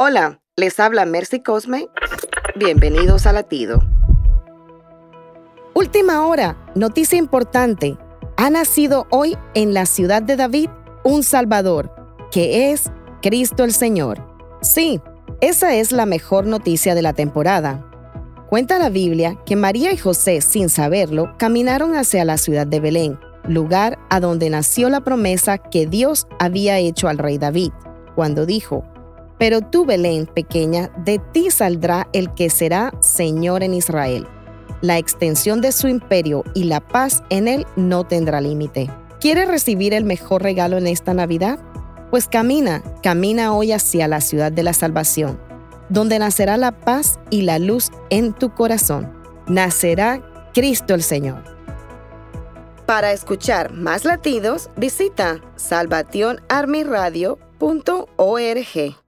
Hola, les habla Mercy Cosme. Bienvenidos a Latido. Última hora, noticia importante. Ha nacido hoy en la ciudad de David un Salvador, que es Cristo el Señor. Sí, esa es la mejor noticia de la temporada. Cuenta la Biblia que María y José, sin saberlo, caminaron hacia la ciudad de Belén, lugar a donde nació la promesa que Dios había hecho al rey David, cuando dijo, Pero tú, Belén, pequeña, de ti saldrá el que será Señor en Israel. La extensión de su imperio y la paz en él no tendrá límite. ¿Quieres recibir el mejor regalo en esta Navidad? Pues camina, camina hoy hacia la ciudad de la salvación, donde nacerá la paz y la luz en tu corazón. Nacerá Cristo el Señor. Para escuchar más latidos, visita salvationarmyradio.org.